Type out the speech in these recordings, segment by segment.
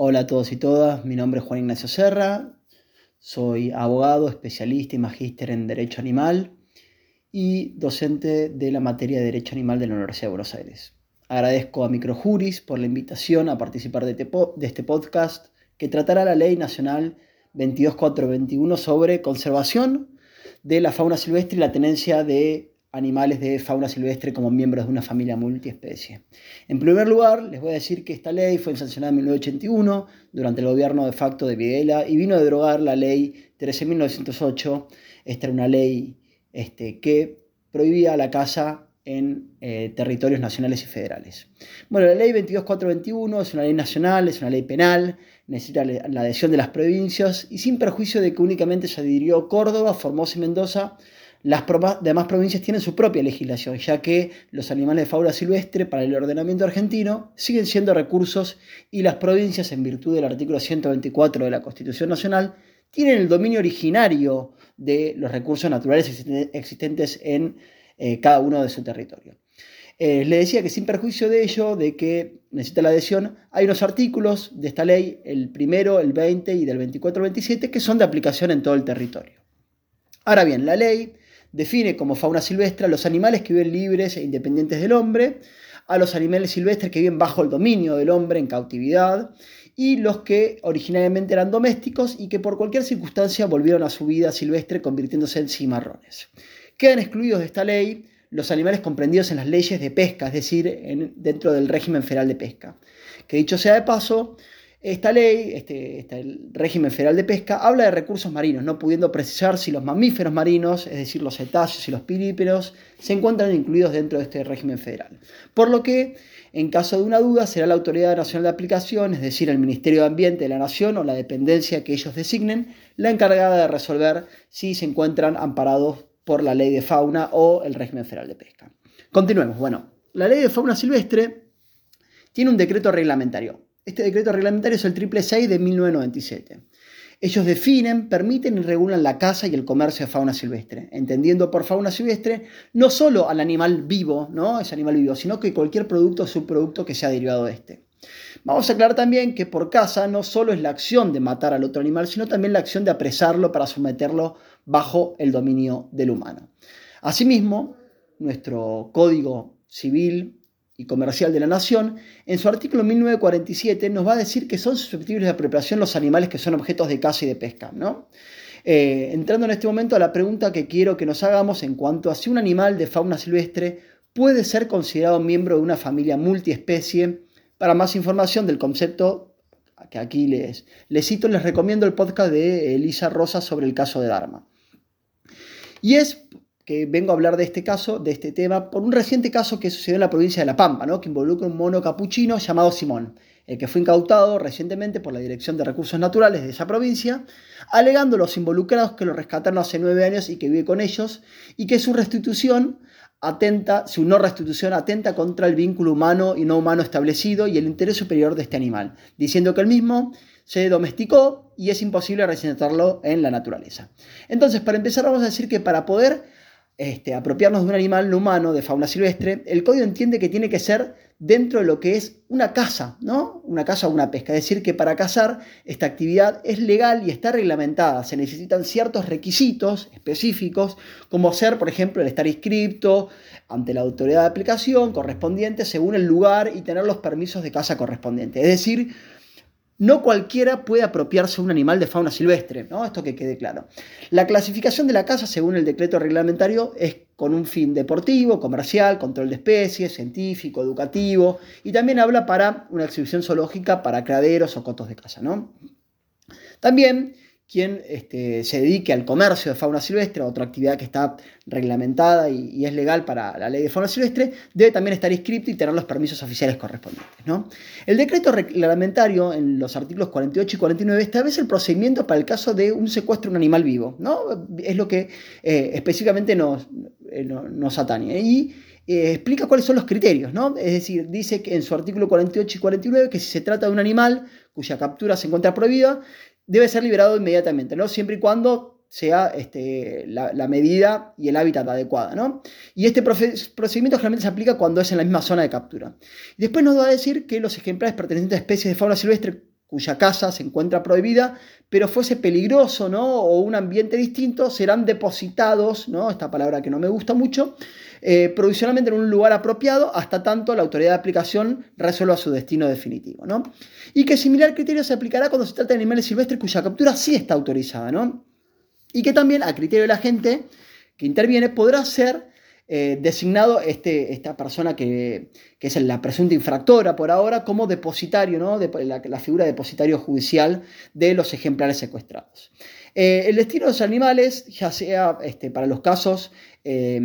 Hola a todos y todas, mi nombre es Juan Ignacio Serra, soy abogado, especialista y magíster en Derecho Animal y docente de la materia de Derecho Animal de la Universidad de Buenos Aires. Agradezco a Microjuris por la invitación a participar de este podcast que tratará la Ley Nacional 22421 sobre conservación de la fauna silvestre y la tenencia de animales de fauna silvestre como miembros de una familia multiespecie. En primer lugar, les voy a decir que esta ley fue sancionada en 1981 durante el gobierno de facto de Videla y vino a derogar la ley 13.908. Esta era una ley este, que prohibía la caza en eh, territorios nacionales y federales. Bueno, la ley 22421 es una ley nacional, es una ley penal, necesita la adhesión de las provincias y sin perjuicio de que únicamente se adhirió Córdoba, Formosa y Mendoza, las demás provincias tienen su propia legislación, ya que los animales de fauna silvestre para el ordenamiento argentino siguen siendo recursos y las provincias, en virtud del artículo 124 de la Constitución Nacional, tienen el dominio originario de los recursos naturales existentes en eh, cada uno de su territorio. Eh, le decía que sin perjuicio de ello, de que necesita la adhesión, hay unos artículos de esta ley, el primero, el 20 y del 24-27, que son de aplicación en todo el territorio. Ahora bien, la ley define como fauna silvestre a los animales que viven libres e independientes del hombre, a los animales silvestres que viven bajo el dominio del hombre en cautividad y los que originalmente eran domésticos y que por cualquier circunstancia volvieron a su vida silvestre convirtiéndose en cimarrones. Quedan excluidos de esta ley los animales comprendidos en las leyes de pesca, es decir, dentro del régimen federal de pesca. Que dicho sea de paso, esta ley, este, este, régimen federal de pesca, habla de recursos marinos, no pudiendo precisar si los mamíferos marinos, es decir, los cetáceos y los pilíperos, se encuentran incluidos dentro de este régimen federal. Por lo que, en caso de una duda, será la Autoridad Nacional de Aplicación, es decir, el Ministerio de Ambiente de la Nación o la dependencia que ellos designen, la encargada de resolver si se encuentran amparados por la ley de fauna o el régimen federal de pesca. Continuemos. Bueno, la ley de fauna silvestre tiene un decreto reglamentario. Este decreto reglamentario es el 666 de 1997. Ellos definen, permiten y regulan la caza y el comercio de fauna silvestre, entendiendo por fauna silvestre no solo al animal vivo, ¿no? Ese animal vivo, sino que cualquier producto o subproducto que sea derivado de este. Vamos a aclarar también que por caza no solo es la acción de matar al otro animal, sino también la acción de apresarlo para someterlo bajo el dominio del humano. Asimismo, nuestro Código Civil y Comercial de la Nación, en su artículo 1947 nos va a decir que son susceptibles de apropiación los animales que son objetos de caza y de pesca. ¿no? Eh, entrando en este momento a la pregunta que quiero que nos hagamos en cuanto a si un animal de fauna silvestre puede ser considerado miembro de una familia multiespecie. Para más información del concepto que aquí les, les cito, les recomiendo el podcast de Elisa Rosa sobre el caso de Dharma. Y es que vengo a hablar de este caso, de este tema, por un reciente caso que sucedió en la provincia de La Pampa, ¿no? que involucra un mono capuchino llamado Simón, el que fue incautado recientemente por la Dirección de Recursos Naturales de esa provincia, alegando a los involucrados que lo rescataron hace nueve años y que vive con ellos, y que su restitución atenta, su no restitución atenta contra el vínculo humano y no humano establecido y el interés superior de este animal, diciendo que el mismo se domesticó y es imposible reinsertarlo en la naturaleza. Entonces, para empezar, vamos a decir que para poder este, apropiarnos de un animal no humano de fauna silvestre, el código entiende que tiene que ser dentro de lo que es una caza, ¿no? Una caza o una pesca. Es decir, que para cazar esta actividad es legal y está reglamentada. Se necesitan ciertos requisitos específicos, como ser, por ejemplo, el estar inscripto ante la autoridad de aplicación correspondiente según el lugar y tener los permisos de caza correspondientes. Es decir, no cualquiera puede apropiarse de un animal de fauna silvestre, ¿no? Esto que quede claro. La clasificación de la caza, según el decreto reglamentario, es con un fin deportivo, comercial, control de especies, científico, educativo, y también habla para una exhibición zoológica para criaderos o cotos de caza, ¿no? También quien este, se dedique al comercio de fauna silvestre, otra actividad que está reglamentada y, es legal para la ley de fauna silvestre, debe también estar inscrito y tener los permisos oficiales correspondientes. ¿no? El decreto reglamentario en los artículos 48 y 49 establece el procedimiento para el caso de un secuestro de un animal vivo. ¿no? Es lo que eh, específicamente nos, eh, nos atañe. Y eh, explica cuáles son los criterios, ¿no? Es decir, dice que en su artículo 48 y 49 que si se trata de un animal cuya captura se encuentra prohibida, debe ser liberado inmediatamente, ¿no? Siempre y cuando sea este, la, medida y el hábitat adecuada, ¿no? Y este procedimiento generalmente se aplica cuando es en la misma zona de captura. Después nos va a decir que los ejemplares pertenecientes a especies de fauna silvestre cuya casa se encuentra prohibida, pero fuese peligroso, ¿no? O un ambiente distinto, serán depositados, ¿no? Esta palabra que no me gusta mucho, eh, provisionalmente en un lugar apropiado hasta tanto la autoridad de aplicación resuelva su destino definitivo, ¿no? Y que similar criterio se aplicará cuando se trata de animales silvestres cuya captura sí está autorizada, ¿no? Y que también, a criterio de la gente que interviene, podrá ser eh, designado este, esta persona que, es la presunta infractora por ahora como depositario, ¿no? De, la, figura de depositario judicial de los ejemplares secuestrados. Eh, el destino de los animales, ya sea este, para los casos eh,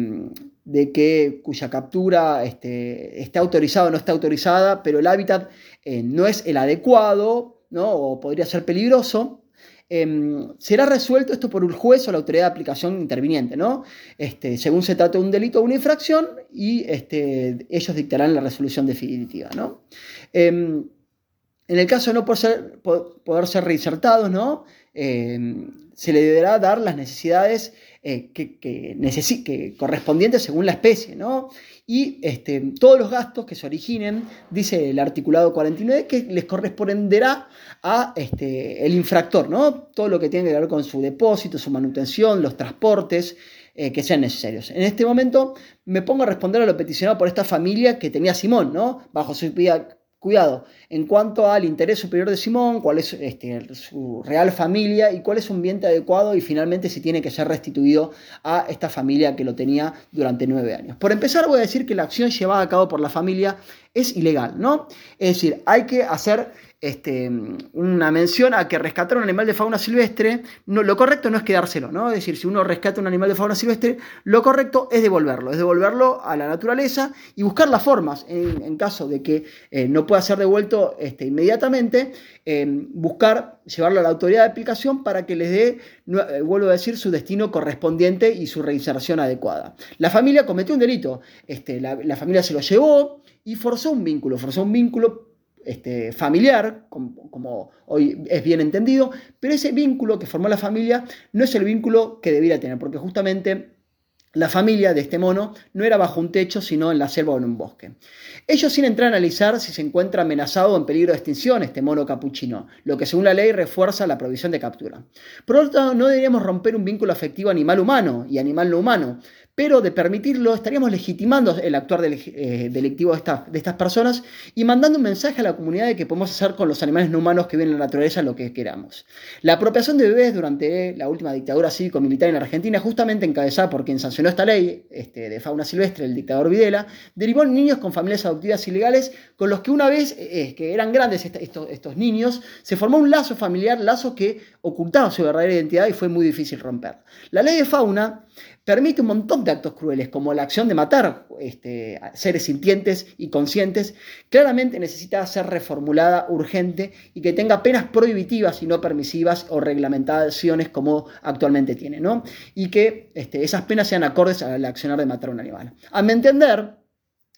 de que cuya captura este, esté autorizada o no está autorizada, pero el hábitat no es el adecuado, ¿no? o podría ser peligroso, Em, será resuelto esto por un juez o la autoridad de aplicación interviniente, ¿no? Este, según se trate de un delito o una infracción, y este, ellos dictarán la resolución definitiva, ¿no? Em, en el caso de no poder ser, reinsertados, ¿no? Em, se le deberá dar las necesidades eh, que, que, correspondientes según la especie, ¿no? Y este, todos los gastos que se originen, dice el articulado 49, que les corresponderá a este, el infractor, ¿no? Todo lo que tiene que ver con su depósito, su manutención, los transportes, eh, que sean necesarios. En este momento me pongo a responder a lo peticionado por esta familia que tenía Simón, ¿no? Bajo su Cuidado, en cuanto al interés superior de Simón, cuál es este, su real familia y cuál es un ambiente adecuado y finalmente si tiene que ser restituido a esta familia que lo tenía durante nueve años. Por empezar voy a decir que la acción llevada a cabo por la familia es ilegal, ¿no? Es decir, hay que hacer este, una mención a que rescatar un animal de fauna silvestre, no, lo correcto no es quedárselo, ¿no? Es decir, si uno rescata un animal de fauna silvestre, lo correcto es devolverlo, es devolverlo a la naturaleza y buscar las formas, en, caso de que eh, no pueda ser devuelto este, inmediatamente, eh, buscar llevarlo a la autoridad de aplicación para que les dé, eh, vuelvo a decir, su destino correspondiente y su reinserción adecuada. La familia cometió un delito, este, la familia se lo llevó y forzó un vínculo, forzó un vínculo este, familiar, como, hoy es bien entendido, pero ese vínculo que formó la familia no es el vínculo que debiera tener, porque justamente la familia de este mono no era bajo un techo, sino en la selva o en un bosque. Ellos sin entrar a analizar si se encuentra amenazado o en peligro de extinción este mono capuchino, lo que según la ley refuerza la provisión de captura. Por lo tanto, no deberíamos romper un vínculo afectivo animal-humano y animal no humano, pero de permitirlo estaríamos legitimando el actuar eh, delictivo de, estas personas y mandando un mensaje a la comunidad de que podemos hacer con los animales no humanos que viven en la naturaleza lo que queramos. La apropiación de bebés durante la última dictadura cívico-militar en Argentina, justamente encabezada por quien sancionó esta ley este, de fauna silvestre, el dictador Videla, derivó en niños con familias adoptivas ilegales con los que una vez, eh, que eran grandes estos niños, se formó un lazo familiar, lazo que ocultaba su verdadera identidad y fue muy difícil romper. La ley de fauna permite un montón de actos crueles, como la acción de matar este, seres sintientes y conscientes, claramente necesita ser reformulada urgente y que tenga penas prohibitivas y no permisivas o reglamentaciones como actualmente tiene, ¿no? Y que este, esas penas sean acordes al accionar de matar a un animal. A mi entender,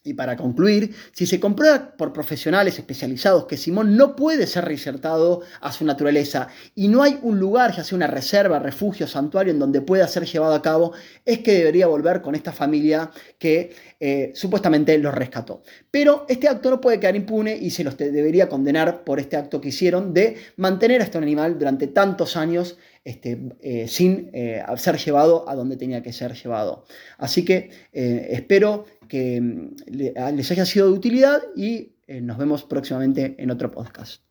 y para concluir, si se comprueba por profesionales especializados que Simón no puede ser reinsertado a su naturaleza y no hay un lugar, ya sea una reserva, refugio, santuario, en donde pueda ser llevado a cabo, es que debería volver con esta familia que eh, supuestamente los rescató. Pero este acto no puede quedar impune y se los debería condenar por este acto que hicieron de mantener a este animal durante tantos años este, eh, sin eh, ser llevado a donde tenía que ser llevado. Así que espero que mm, les haya sido de utilidad y nos vemos próximamente en otro podcast.